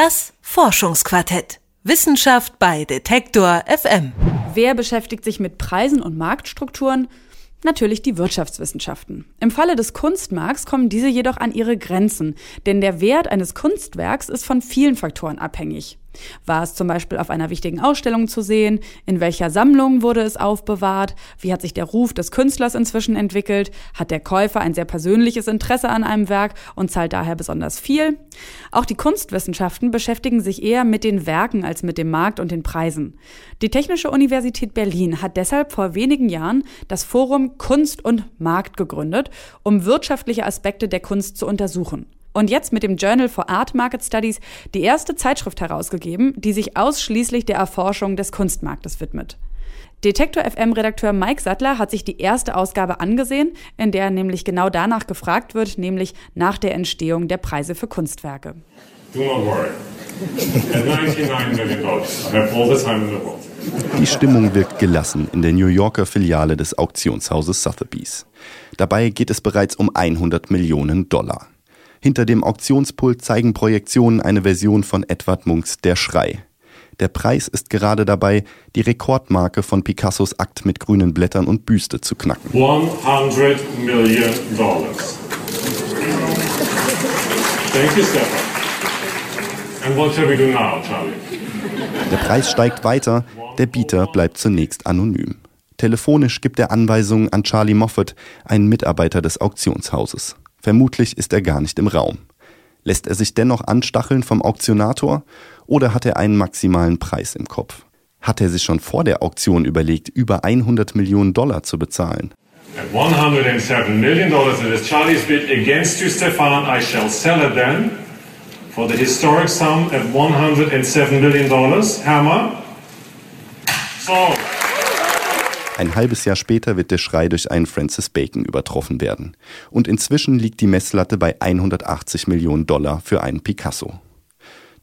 Das Forschungsquartett. Wissenschaft bei Detektor FM. Wer beschäftigt sich mit Preisen und Marktstrukturen? Natürlich die Wirtschaftswissenschaften. Im Falle des Kunstmarkts kommen diese jedoch an ihre Grenzen, denn der Wert eines Kunstwerks ist von vielen Faktoren abhängig. War es zum Beispiel auf einer wichtigen Ausstellung zu sehen? In welcher Sammlung wurde es aufbewahrt? Wie hat sich der Ruf des Künstlers inzwischen entwickelt? Hat der Käufer ein sehr persönliches Interesse an einem Werk und zahlt daher besonders viel? Auch die Kunstwissenschaften beschäftigen sich eher mit den Werken als mit dem Markt und den Preisen. Die Technische Universität Berlin hat deshalb vor wenigen Jahren das Forum Kunst und Markt gegründet, um wirtschaftliche Aspekte der Kunst zu untersuchen und jetzt mit dem Journal for Art Market Studies die erste Zeitschrift herausgegeben, die sich ausschließlich der Erforschung des Kunstmarktes widmet. Detektor FM-Redakteur Mike Sattler hat sich die erste Ausgabe angesehen, in der nämlich genau danach gefragt wird, nämlich nach der Entstehung der Preise für Kunstwerke. Do not worry. Die Stimmung wirkt gelassen in der New Yorker Filiale des Auktionshauses Sotheby's. Dabei geht es bereits um 100 Millionen Dollar. Hinter dem Auktionspult zeigen Projektionen eine Version von Edward Munchs Der Schrei. Der Preis ist gerade dabei, die Rekordmarke von Picassos Akt mit grünen Blättern und Büste zu knacken. 100 Million Dollars. Thank you, Stefan. And what shall we do now, Charlie? Der Preis steigt weiter, der Bieter bleibt zunächst anonym. Telefonisch gibt er Anweisungen an Charlie Moffat, einen Mitarbeiter des Auktionshauses. Vermutlich ist er gar nicht im Raum. Lässt er sich dennoch anstacheln vom Auktionator oder hat er einen maximalen Preis im Kopf? Hat er sich schon vor der Auktion überlegt, über 100 Millionen Dollar zu bezahlen? At 107 million dollars it is Charlie's bid against you, Stefan. I shall sell it then for the historic sum at 107 million dollars. Hammer. So. Ein halbes Jahr später wird der Schrei durch einen Francis Bacon übertroffen werden. Und inzwischen liegt die Messlatte bei 180 Millionen Dollar für einen Picasso.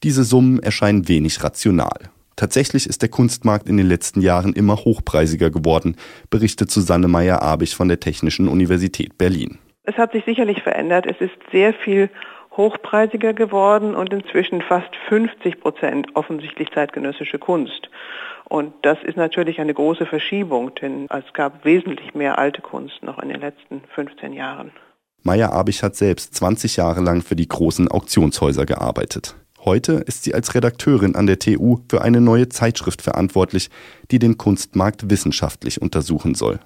Diese Summen erscheinen wenig rational. Tatsächlich ist der Kunstmarkt in den letzten Jahren immer hochpreisiger geworden, berichtet Susanne Meyer-Abich von der Technischen Universität Berlin. Es hat sich sicherlich verändert. Es ist sehr viel hochpreisiger geworden und inzwischen fast 50 Prozent offensichtlich zeitgenössische Kunst. Und das ist natürlich eine große Verschiebung, denn es gab wesentlich mehr alte Kunst noch in den letzten 15 Jahren. Maya Abich hat selbst 20 Jahre lang für die großen Auktionshäuser gearbeitet. Heute ist sie als Redakteurin an der TU für eine neue Zeitschrift verantwortlich, die den Kunstmarkt wissenschaftlich untersuchen soll.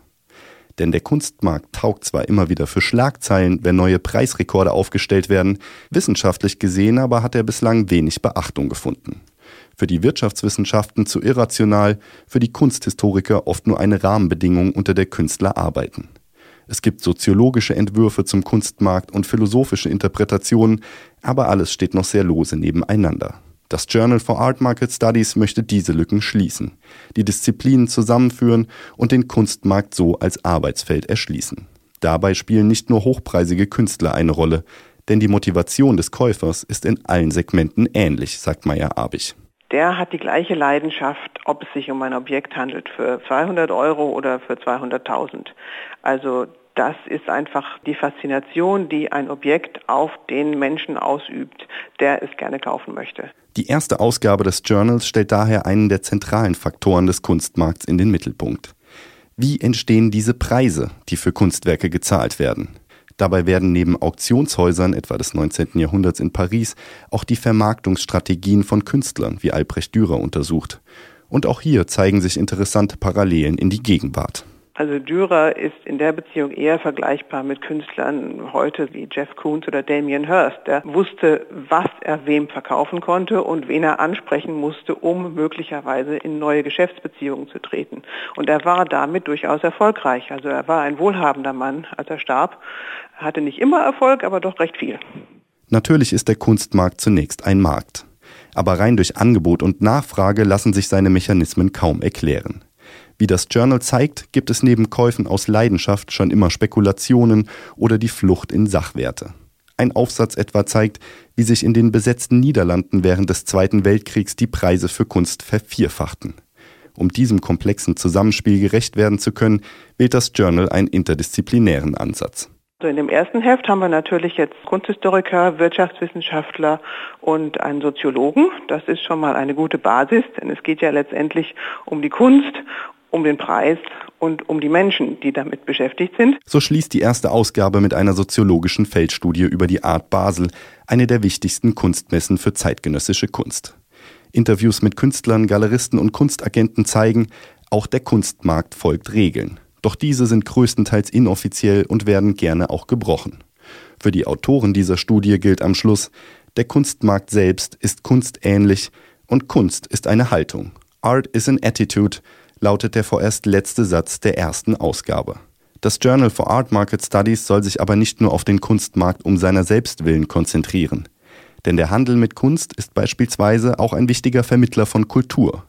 Denn der Kunstmarkt taugt zwar immer wieder für Schlagzeilen, wenn neue Preisrekorde aufgestellt werden, wissenschaftlich gesehen aber hat er bislang wenig Beachtung gefunden für die Wirtschaftswissenschaften zu irrational, für die Kunsthistoriker oft nur eine Rahmenbedingung, unter der Künstler arbeiten. Es gibt soziologische Entwürfe zum Kunstmarkt und philosophische Interpretationen, aber alles steht noch sehr lose nebeneinander. Das Journal for Art Market Studies möchte diese Lücken schließen, die Disziplinen zusammenführen und den Kunstmarkt so als Arbeitsfeld erschließen. Dabei spielen nicht nur hochpreisige Künstler eine Rolle, denn die Motivation des Käufers ist in allen Segmenten ähnlich, sagt Meyer Abich der hat die gleiche Leidenschaft, ob es sich um ein Objekt handelt für 200 Euro oder für 200.000. Also das ist einfach die Faszination, die ein Objekt auf den Menschen ausübt, der es gerne kaufen möchte. Die erste Ausgabe des Journals stellt daher einen der zentralen Faktoren des Kunstmarkts in den Mittelpunkt. Wie entstehen diese Preise, die für Kunstwerke gezahlt werden? Dabei werden neben Auktionshäusern etwa des 19. Jahrhunderts in Paris auch die Vermarktungsstrategien von Künstlern wie Albrecht Dürer untersucht. Und auch hier zeigen sich interessante Parallelen in die Gegenwart. Also Dürer ist in der Beziehung eher vergleichbar mit Künstlern heute wie Jeff Koons oder Damien Hirst. Der wusste, was er wem verkaufen konnte und wen er ansprechen musste, um möglicherweise in neue Geschäftsbeziehungen zu treten. Und er war damit durchaus erfolgreich. Also er war ein wohlhabender Mann, als er starb, hatte nicht immer Erfolg, aber doch recht viel. Natürlich ist der Kunstmarkt zunächst ein Markt. Aber rein durch Angebot und Nachfrage lassen sich seine Mechanismen kaum erklären. Wie das Journal zeigt, gibt es neben Käufen aus Leidenschaft schon immer Spekulationen oder die Flucht in Sachwerte. Ein Aufsatz etwa zeigt, wie sich in den besetzten Niederlanden während des Zweiten Weltkriegs die Preise für Kunst vervierfachten. Um diesem komplexen Zusammenspiel gerecht werden zu können, wählt das Journal einen interdisziplinären Ansatz. in dem ersten Heft haben wir natürlich jetzt Kunsthistoriker, Wirtschaftswissenschaftler und einen Soziologen. Das ist schon mal eine gute Basis, denn es geht ja letztendlich um die Kunst, um den Preis und um die Menschen, die damit beschäftigt sind. So schließt die erste Ausgabe mit einer soziologischen Feldstudie über die Art Basel, eine der wichtigsten Kunstmessen für zeitgenössische Kunst. Interviews mit Künstlern, Galeristen und Kunstagenten zeigen, auch der Kunstmarkt folgt Regeln. Doch diese sind größtenteils inoffiziell und werden gerne auch gebrochen. Für die Autoren dieser Studie gilt am Schluss, der Kunstmarkt selbst ist kunstähnlich und Kunst ist eine Haltung. Art is an attitude, lautet der vorerst letzte Satz der ersten Ausgabe. Das Journal for Art Market Studies soll sich aber nicht nur auf den Kunstmarkt um seiner selbst willen konzentrieren. Denn der Handel mit Kunst ist beispielsweise auch ein wichtiger Vermittler von Kultur.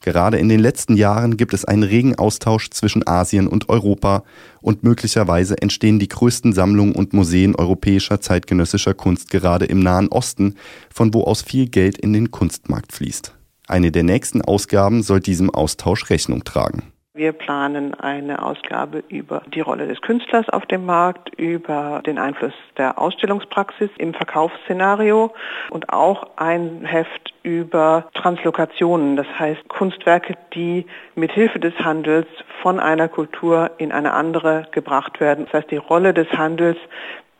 Gerade in den letzten Jahren gibt es einen regen Austausch zwischen Asien und Europa und möglicherweise entstehen die größten Sammlungen und Museen europäischer zeitgenössischer Kunst gerade im Nahen Osten, von wo aus viel Geld in den Kunstmarkt fließt. Eine der nächsten Ausgaben soll diesem Austausch Rechnung tragen. Wir planen eine Ausgabe über die Rolle des Künstlers auf dem Markt, über den Einfluss der Ausstellungspraxis im Verkaufsszenario und auch ein Heft über Translokationen, das heißt Kunstwerke, die mit Hilfe des Handels von einer Kultur in eine andere gebracht werden. Das heißt die Rolle des Handels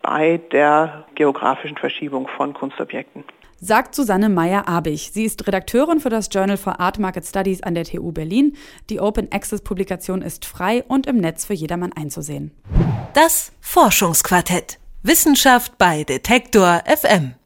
bei der geografischen Verschiebung von Kunstobjekten sagt Susanne Meyer-Abich. Sie ist Redakteurin für das Journal for Art Market Studies an der TU Berlin. Die Open Access Publikation ist frei und im Netz für jedermann einzusehen. Das Forschungsquartett. Wissenschaft bei Detektor FM.